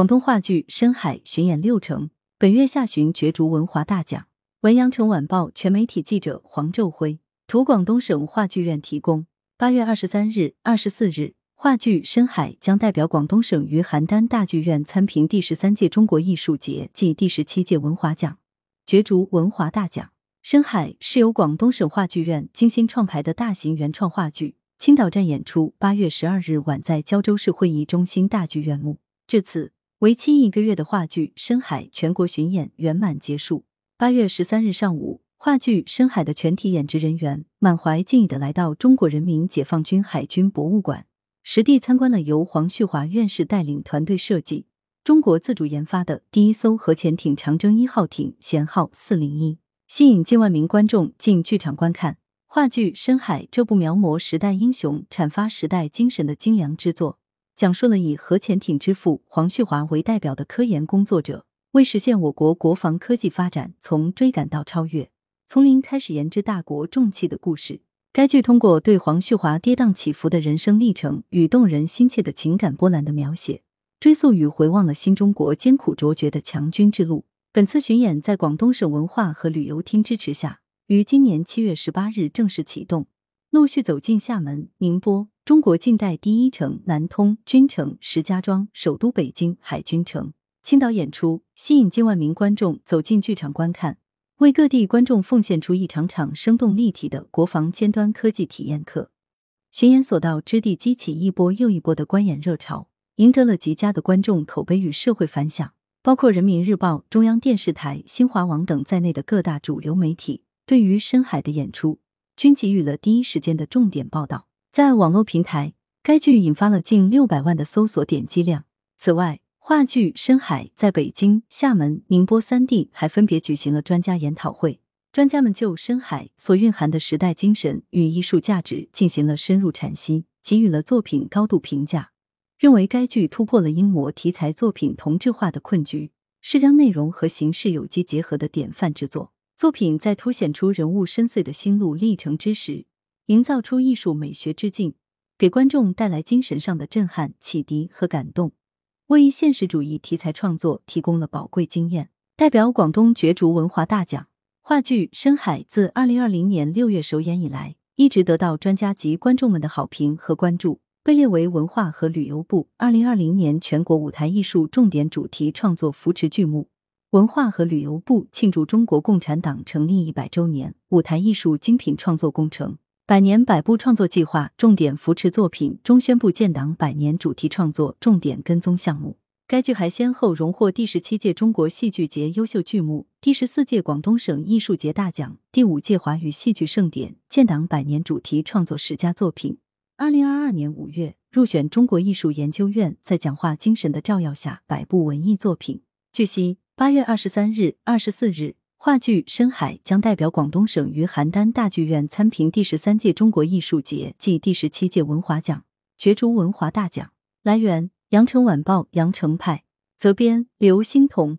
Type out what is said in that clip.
广东话剧《深海》巡演六成，本月下旬角逐文华大奖。文阳城晚报全媒体记者黄昼辉，图广东省话剧院提供。八月二十三日、二十四日，话剧《深海》将代表广东省于邯郸大剧院参评第十三届中国艺术节暨第十七届文华奖，角逐文华大奖。《深海》是由广东省话剧院精心创排的大型原创话剧，青岛站演出八月十二日晚在胶州市会议中心大剧院幕。至此。为期一个月的话剧《深海》全国巡演圆满结束。八月十三日上午，话剧《深海》的全体演职人员满怀敬意的来到中国人民解放军海军博物馆，实地参观了由黄旭华院士带领团队设计、中国自主研发的第一艘核潜艇“长征一号艇”舷号四零一，吸引近万名观众进剧场观看话剧《深海》。这部描摹时代英雄、阐发时代精神的精良之作。讲述了以核潜艇之父黄旭华为代表的科研工作者，为实现我国国防科技发展从追赶到超越，从零开始研制大国重器的故事。该剧通过对黄旭华跌宕起伏的人生历程与动人心切的情感波澜的描写，追溯与回望了新中国艰苦卓绝的强军之路。本次巡演在广东省文化和旅游厅支持下，于今年七月十八日正式启动，陆续走进厦门、宁波。中国近代第一城南通、军城、石家庄、首都北京、海军城、青岛演出，吸引近万名观众走进剧场观看，为各地观众奉献出一场场生动立体的国防尖端科技体验课。巡演所到之地，激起一波又一波的观演热潮，赢得了极佳的观众口碑与社会反响。包括人民日报、中央电视台、新华网等在内的各大主流媒体，对于深海的演出，均给予了第一时间的重点报道。在网络平台，该剧引发了近六百万的搜索点击量。此外，话剧《深海》在北京、厦门、宁波三地还分别举行了专家研讨会，专家们就《深海》所蕴含的时代精神与艺术价值进行了深入阐析，给予了作品高度评价，认为该剧突破了英模题材作品同质化的困局，是将内容和形式有机结合的典范之作。作品在凸显出人物深邃的心路历程之时。营造出艺术美学之境，给观众带来精神上的震撼、启迪和感动，为现实主义题材创作提供了宝贵经验。代表广东角逐文华大奖，话剧《深海》自二零二零年六月首演以来，一直得到专家及观众们的好评和关注，被列为文化和旅游部二零二零年全国舞台艺术重点主题创作扶持剧目。文化和旅游部庆祝中国共产党成立一百周年舞台艺术精品创作工程。百年百部创作计划重点扶持作品中宣布建党百年主题创作重点跟踪项目。该剧还先后荣获第十七届中国戏剧节优秀剧目、第十四届广东省艺术节大奖、第五届华语戏剧盛典建党百年主题创作十佳作品。二零二二年五月入选中国艺术研究院在讲话精神的照耀下百部文艺作品。据悉，八月二十三日、二十四日。话剧《深海》将代表广东省于邯郸大剧院参评第十三届中国艺术节暨第十七届文华奖，角逐文华大奖。来源：羊城晚报羊城派，责编：刘欣彤。